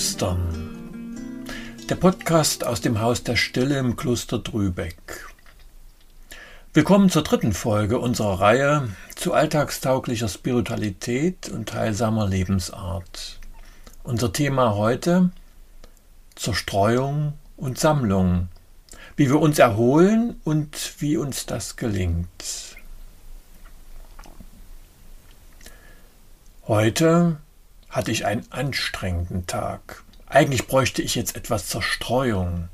Klosterflüstern. Der Podcast aus dem Haus der Stille im Kloster Drübeck. Willkommen zur dritten Folge unserer Reihe zu alltagstauglicher Spiritualität und heilsamer Lebensart. Unser Thema heute Zerstreuung und Sammlung. Wie wir uns erholen und wie uns das gelingt. Heute hatte ich einen anstrengenden Tag. Eigentlich bräuchte ich jetzt etwas Zerstreuung.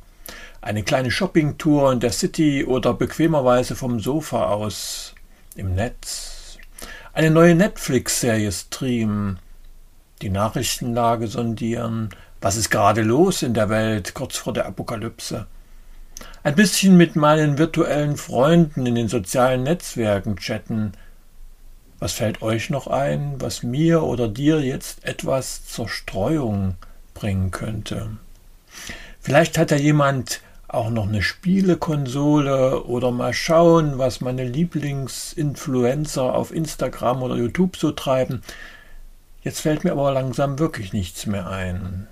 Eine kleine Shoppingtour in der City oder bequemerweise vom Sofa aus im Netz. Eine neue Netflix-Serie streamen. Die Nachrichtenlage sondieren. Was ist gerade los in der Welt kurz vor der Apokalypse? Ein bisschen mit meinen virtuellen Freunden in den sozialen Netzwerken chatten was fällt euch noch ein, was mir oder dir jetzt etwas zur Streuung bringen könnte? Vielleicht hat ja jemand auch noch eine Spielekonsole oder mal schauen, was meine Lieblingsinfluencer auf Instagram oder YouTube so treiben. Jetzt fällt mir aber langsam wirklich nichts mehr ein.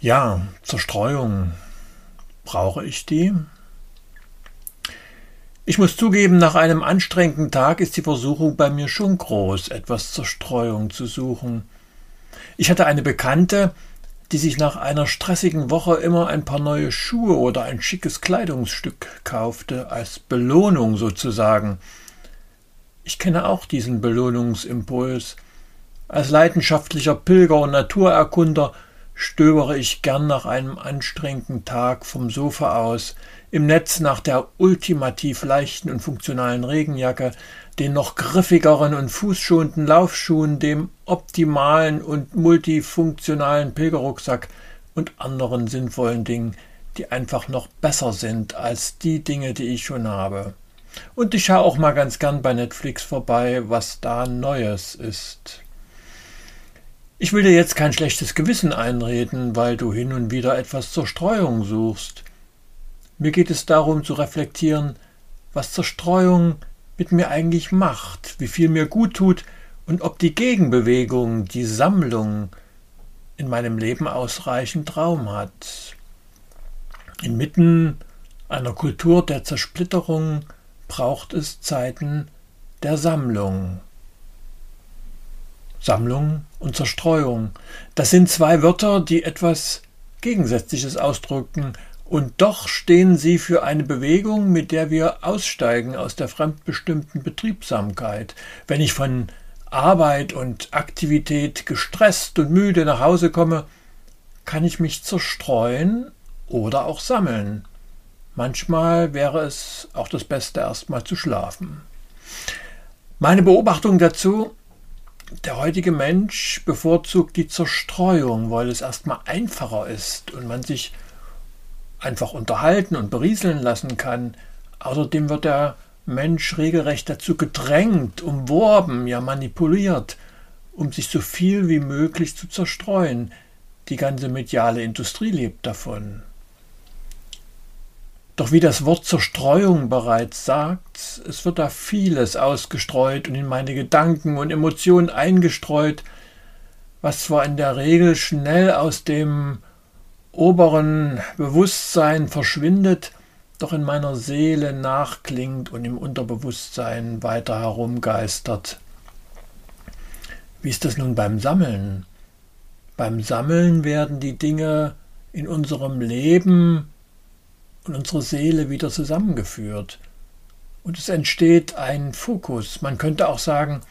Ja, Zerstreuung. Brauche ich die? Ich muss zugeben, nach einem anstrengenden Tag ist die Versuchung bei mir schon groß, etwas Zerstreuung zu suchen. Ich hatte eine Bekannte, die sich nach einer stressigen Woche immer ein paar neue Schuhe oder ein schickes Kleidungsstück kaufte, als Belohnung sozusagen. Ich kenne auch diesen Belohnungsimpuls. Als leidenschaftlicher Pilger und Naturerkunder stöbere ich gern nach einem anstrengenden Tag vom Sofa aus, im Netz nach der ultimativ leichten und funktionalen Regenjacke, den noch griffigeren und fußschonenden Laufschuhen, dem optimalen und multifunktionalen Pilgerrucksack und anderen sinnvollen Dingen, die einfach noch besser sind als die Dinge, die ich schon habe. Und ich schaue auch mal ganz gern bei Netflix vorbei, was da Neues ist. Ich will dir jetzt kein schlechtes Gewissen einreden, weil du hin und wieder etwas zur Streuung suchst. Mir geht es darum zu reflektieren, was Zerstreuung mit mir eigentlich macht, wie viel mir gut tut und ob die Gegenbewegung, die Sammlung in meinem Leben ausreichend Raum hat. Inmitten einer Kultur der Zersplitterung braucht es Zeiten der Sammlung. Sammlung und Zerstreuung. Das sind zwei Wörter, die etwas Gegensätzliches ausdrücken, und doch stehen sie für eine Bewegung, mit der wir aussteigen aus der fremdbestimmten Betriebsamkeit. Wenn ich von Arbeit und Aktivität gestresst und müde nach Hause komme, kann ich mich zerstreuen oder auch sammeln. Manchmal wäre es auch das Beste, erstmal zu schlafen. Meine Beobachtung dazu, der heutige Mensch bevorzugt die Zerstreuung, weil es erstmal einfacher ist und man sich einfach unterhalten und berieseln lassen kann. Außerdem wird der Mensch regelrecht dazu gedrängt, umworben, ja manipuliert, um sich so viel wie möglich zu zerstreuen. Die ganze mediale Industrie lebt davon. Doch wie das Wort Zerstreuung bereits sagt, es wird da vieles ausgestreut und in meine Gedanken und Emotionen eingestreut, was zwar in der Regel schnell aus dem oberen Bewusstsein verschwindet, doch in meiner Seele nachklingt und im Unterbewusstsein weiter herumgeistert. Wie ist das nun beim Sammeln? Beim Sammeln werden die Dinge in unserem Leben und unsere Seele wieder zusammengeführt. Und es entsteht ein Fokus. Man könnte auch sagen,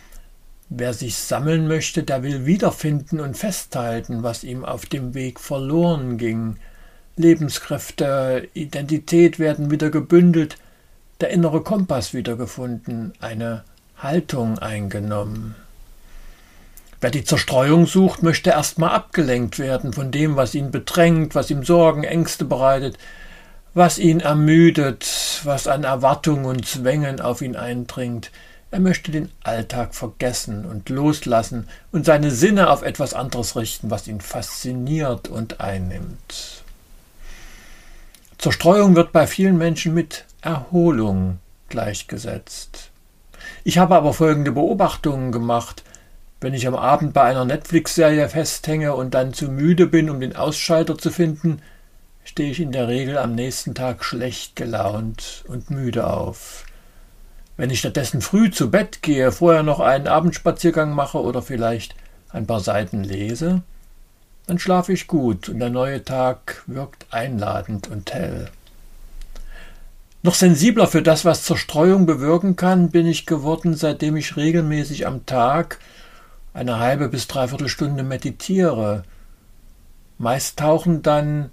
Wer sich sammeln möchte, der will wiederfinden und festhalten, was ihm auf dem Weg verloren ging. Lebenskräfte, Identität werden wieder gebündelt, der innere Kompass wiedergefunden, eine Haltung eingenommen. Wer die Zerstreuung sucht, möchte erstmal abgelenkt werden von dem, was ihn bedrängt, was ihm Sorgen, Ängste bereitet, was ihn ermüdet, was an Erwartungen und Zwängen auf ihn eindringt. Er möchte den Alltag vergessen und loslassen und seine Sinne auf etwas anderes richten, was ihn fasziniert und einnimmt. Zerstreuung wird bei vielen Menschen mit Erholung gleichgesetzt. Ich habe aber folgende Beobachtungen gemacht. Wenn ich am Abend bei einer Netflix-Serie festhänge und dann zu müde bin, um den Ausschalter zu finden, stehe ich in der Regel am nächsten Tag schlecht gelaunt und müde auf. Wenn ich stattdessen früh zu Bett gehe, vorher noch einen Abendspaziergang mache oder vielleicht ein paar Seiten lese, dann schlafe ich gut und der neue Tag wirkt einladend und hell. Noch sensibler für das, was Zerstreuung bewirken kann, bin ich geworden, seitdem ich regelmäßig am Tag eine halbe bis dreiviertel Stunde meditiere. Meist tauchen dann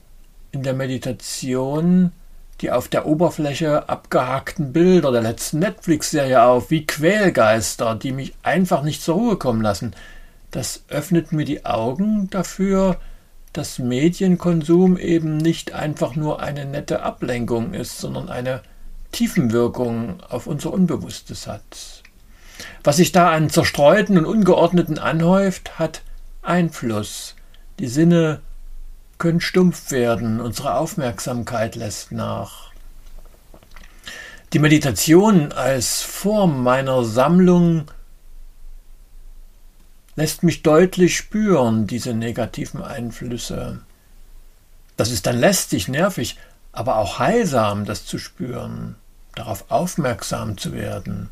in der Meditation die auf der Oberfläche abgehackten Bilder der letzten Netflix-Serie auf, wie Quälgeister, die mich einfach nicht zur Ruhe kommen lassen. Das öffnet mir die Augen dafür, dass Medienkonsum eben nicht einfach nur eine nette Ablenkung ist, sondern eine Tiefenwirkung auf unser Unbewusstes hat. Was sich da an zerstreuten und ungeordneten anhäuft, hat Einfluss. Die Sinne können stumpf werden, unsere Aufmerksamkeit lässt nach. Die Meditation als Form meiner Sammlung lässt mich deutlich spüren, diese negativen Einflüsse. Das ist dann lästig, nervig, aber auch heilsam, das zu spüren, darauf aufmerksam zu werden.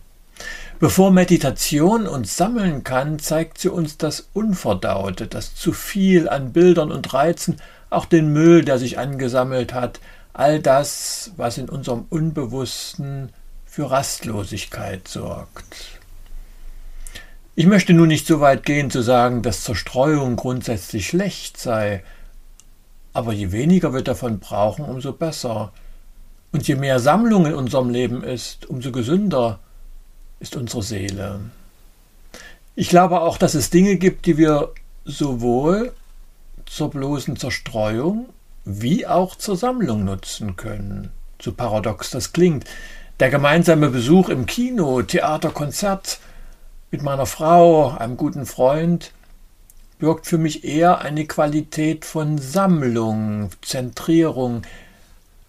Bevor Meditation uns sammeln kann, zeigt sie uns das Unverdaute, das zu viel an Bildern und Reizen, auch den Müll, der sich angesammelt hat, all das, was in unserem Unbewussten für Rastlosigkeit sorgt. Ich möchte nun nicht so weit gehen zu sagen, dass Zerstreuung grundsätzlich schlecht sei, aber je weniger wir davon brauchen, umso besser. Und je mehr Sammlung in unserem Leben ist, umso gesünder ist unsere Seele. Ich glaube auch, dass es Dinge gibt, die wir sowohl zur bloßen Zerstreuung wie auch zur Sammlung nutzen können. So paradox das klingt. Der gemeinsame Besuch im Kino, Theater, Konzert mit meiner Frau, einem guten Freund, birgt für mich eher eine Qualität von Sammlung, Zentrierung,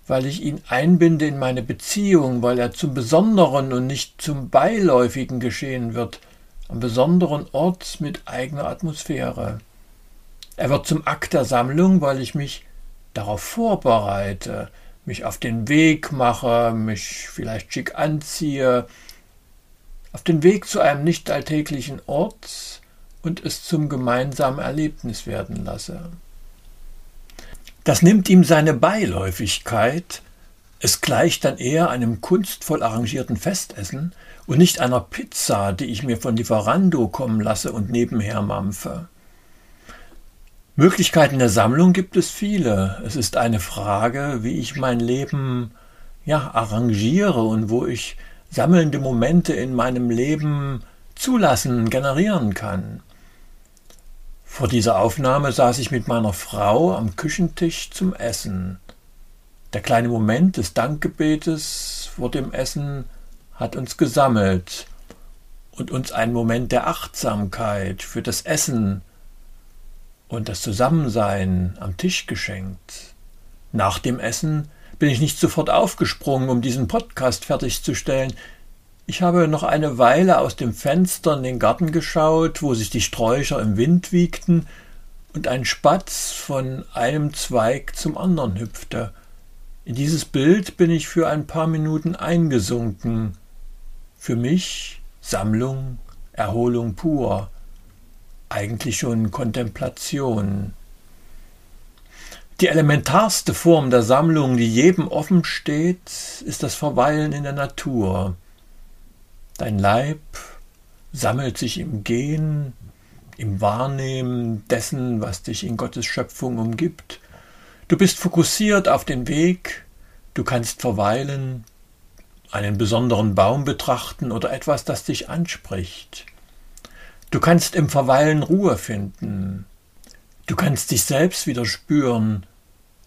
weil ich ihn einbinde in meine Beziehung, weil er zum Besonderen und nicht zum Beiläufigen geschehen wird, am besonderen Ort mit eigener Atmosphäre. Er wird zum Akt der Sammlung, weil ich mich darauf vorbereite, mich auf den Weg mache, mich vielleicht schick anziehe, auf den Weg zu einem nicht alltäglichen Ort und es zum gemeinsamen Erlebnis werden lasse. Das nimmt ihm seine Beiläufigkeit, es gleicht dann eher einem kunstvoll arrangierten Festessen und nicht einer Pizza, die ich mir von Lieferando kommen lasse und nebenher mampfe. Möglichkeiten der Sammlung gibt es viele. Es ist eine Frage, wie ich mein Leben ja arrangiere und wo ich sammelnde Momente in meinem Leben zulassen, generieren kann. Vor dieser Aufnahme saß ich mit meiner Frau am Küchentisch zum Essen. Der kleine Moment des Dankgebetes vor dem Essen hat uns gesammelt und uns einen Moment der Achtsamkeit für das Essen und das Zusammensein am Tisch geschenkt. Nach dem Essen bin ich nicht sofort aufgesprungen, um diesen Podcast fertigzustellen. Ich habe noch eine Weile aus dem Fenster in den Garten geschaut, wo sich die Sträucher im Wind wiegten und ein Spatz von einem Zweig zum anderen hüpfte. In dieses Bild bin ich für ein paar Minuten eingesunken. Für mich Sammlung, Erholung pur, eigentlich schon Kontemplation. Die elementarste Form der Sammlung, die jedem offen steht, ist das Verweilen in der Natur. Dein Leib sammelt sich im Gehen, im Wahrnehmen dessen, was dich in Gottes Schöpfung umgibt. Du bist fokussiert auf den Weg, du kannst verweilen, einen besonderen Baum betrachten oder etwas, das dich anspricht. Du kannst im Verweilen Ruhe finden. Du kannst dich selbst wieder spüren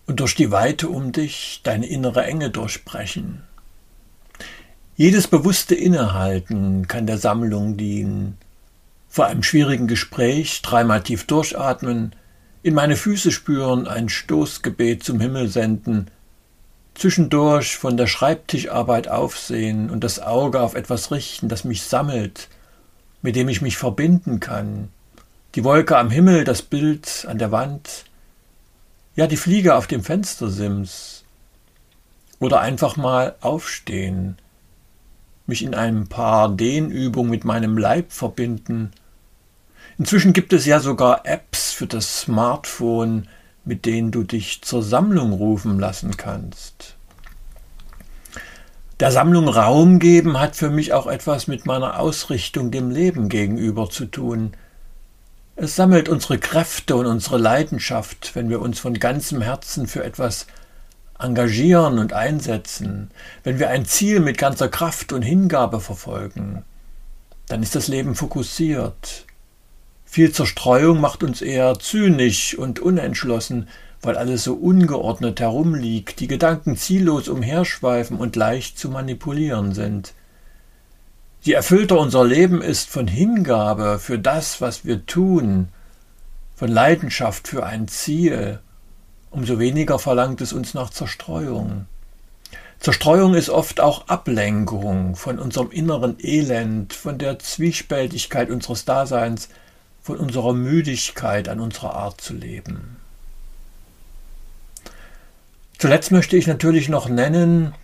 und durch die Weite um dich deine innere Enge durchbrechen. Jedes bewusste Innehalten kann der Sammlung dienen. Vor einem schwierigen Gespräch dreimal tief durchatmen, in meine Füße spüren, ein Stoßgebet zum Himmel senden, zwischendurch von der Schreibtischarbeit aufsehen und das Auge auf etwas richten, das mich sammelt, mit dem ich mich verbinden kann, die Wolke am Himmel, das Bild an der Wand, ja die Fliege auf dem Fenstersims. Oder einfach mal aufstehen, mich in ein paar Dehnübungen mit meinem Leib verbinden. Inzwischen gibt es ja sogar Apps für das Smartphone, mit denen du dich zur Sammlung rufen lassen kannst. Der Sammlung Raum geben hat für mich auch etwas mit meiner Ausrichtung dem Leben gegenüber zu tun. Es sammelt unsere Kräfte und unsere Leidenschaft, wenn wir uns von ganzem Herzen für etwas engagieren und einsetzen, wenn wir ein Ziel mit ganzer Kraft und Hingabe verfolgen, dann ist das Leben fokussiert. Viel Zerstreuung macht uns eher zynisch und unentschlossen, weil alles so ungeordnet herumliegt, die Gedanken ziellos umherschweifen und leicht zu manipulieren sind. Je erfüllter unser Leben ist von Hingabe für das, was wir tun, von Leidenschaft für ein Ziel, umso weniger verlangt es uns nach Zerstreuung. Zerstreuung ist oft auch Ablenkung von unserem inneren Elend, von der Zwiespältigkeit unseres Daseins, von unserer Müdigkeit an unserer Art zu leben. Zuletzt möchte ich natürlich noch nennen,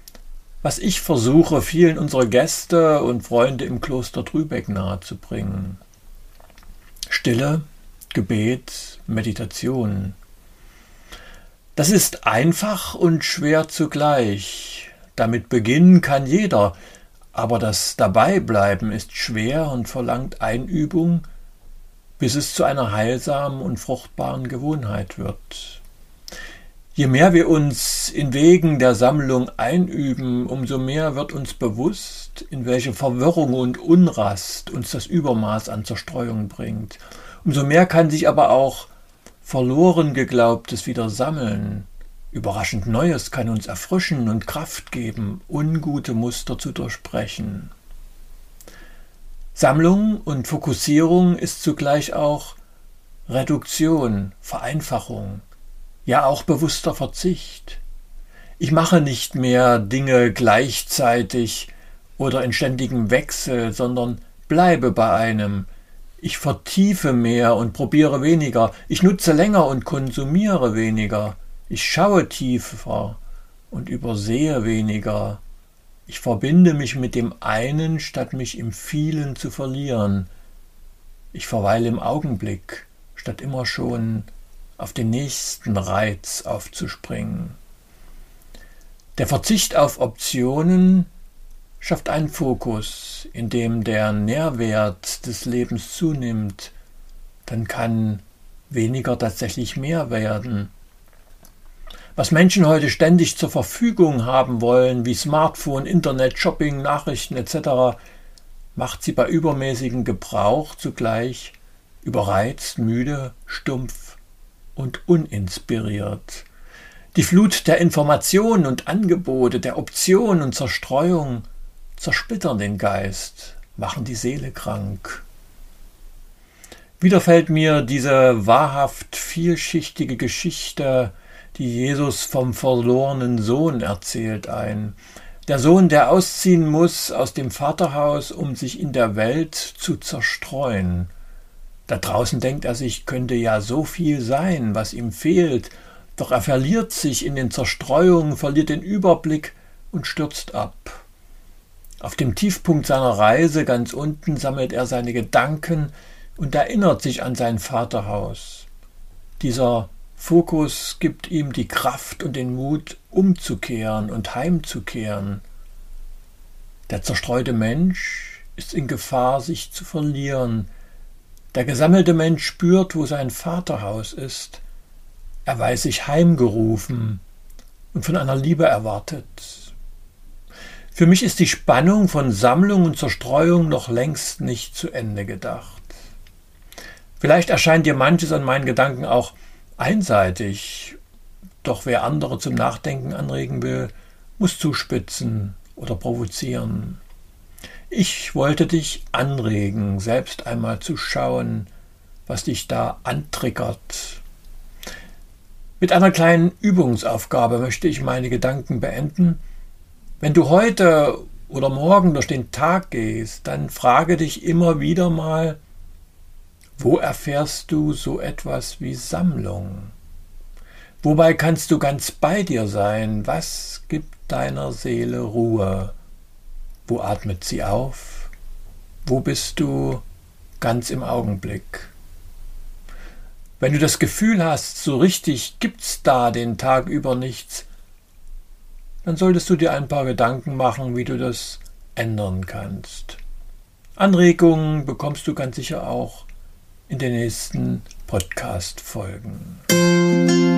was ich versuche, vielen unserer Gäste und Freunde im Kloster Trübeck nahezubringen. Stille, Gebet, Meditation. Das ist einfach und schwer zugleich. Damit beginnen kann jeder, aber das Dabeibleiben ist schwer und verlangt Einübung, bis es zu einer heilsamen und fruchtbaren Gewohnheit wird. Je mehr wir uns in Wegen der Sammlung einüben, umso mehr wird uns bewusst, in welche Verwirrung und Unrast uns das Übermaß an Zerstreuung bringt. Umso mehr kann sich aber auch verloren geglaubtes wieder sammeln. Überraschend Neues kann uns erfrischen und Kraft geben, ungute Muster zu durchbrechen. Sammlung und Fokussierung ist zugleich auch Reduktion, Vereinfachung, ja auch bewusster Verzicht. Ich mache nicht mehr Dinge gleichzeitig oder in ständigem Wechsel, sondern bleibe bei einem. Ich vertiefe mehr und probiere weniger. Ich nutze länger und konsumiere weniger. Ich schaue tiefer und übersehe weniger. Ich verbinde mich mit dem einen, statt mich im vielen zu verlieren. Ich verweile im Augenblick, statt immer schon auf den nächsten Reiz aufzuspringen. Der Verzicht auf Optionen schafft einen Fokus, in dem der Nährwert des Lebens zunimmt, dann kann weniger tatsächlich mehr werden. Was Menschen heute ständig zur Verfügung haben wollen, wie Smartphone, Internet, Shopping, Nachrichten etc., macht sie bei übermäßigem Gebrauch zugleich überreizt, müde, stumpf und uninspiriert. Die Flut der Informationen und Angebote, der Optionen und Zerstreuung zersplittern den Geist, machen die Seele krank. Wieder fällt mir diese wahrhaft vielschichtige Geschichte, die Jesus vom verlorenen Sohn erzählt, ein. Der Sohn, der ausziehen muss aus dem Vaterhaus, um sich in der Welt zu zerstreuen. Da draußen denkt er sich, könnte ja so viel sein, was ihm fehlt, doch er verliert sich in den Zerstreuungen, verliert den Überblick und stürzt ab. Auf dem Tiefpunkt seiner Reise ganz unten sammelt er seine Gedanken und erinnert sich an sein Vaterhaus. Dieser Fokus gibt ihm die Kraft und den Mut, umzukehren und heimzukehren. Der zerstreute Mensch ist in Gefahr, sich zu verlieren, der gesammelte Mensch spürt, wo sein Vaterhaus ist. Er weiß sich heimgerufen und von einer Liebe erwartet. Für mich ist die Spannung von Sammlung und Zerstreuung noch längst nicht zu Ende gedacht. Vielleicht erscheint dir manches an meinen Gedanken auch einseitig, doch wer andere zum Nachdenken anregen will, muss zuspitzen oder provozieren. Ich wollte dich anregen, selbst einmal zu schauen, was dich da antriggert. Mit einer kleinen Übungsaufgabe möchte ich meine Gedanken beenden. Wenn du heute oder morgen durch den Tag gehst, dann frage dich immer wieder mal, Wo erfährst du so etwas wie Sammlung? Wobei kannst du ganz bei dir sein? Was gibt deiner Seele Ruhe? Wo atmet sie auf? Wo bist du ganz im Augenblick? Wenn du das Gefühl hast, so richtig gibt's da den Tag über nichts, dann solltest du dir ein paar Gedanken machen, wie du das ändern kannst. Anregungen bekommst du ganz sicher auch in den nächsten Podcast-Folgen.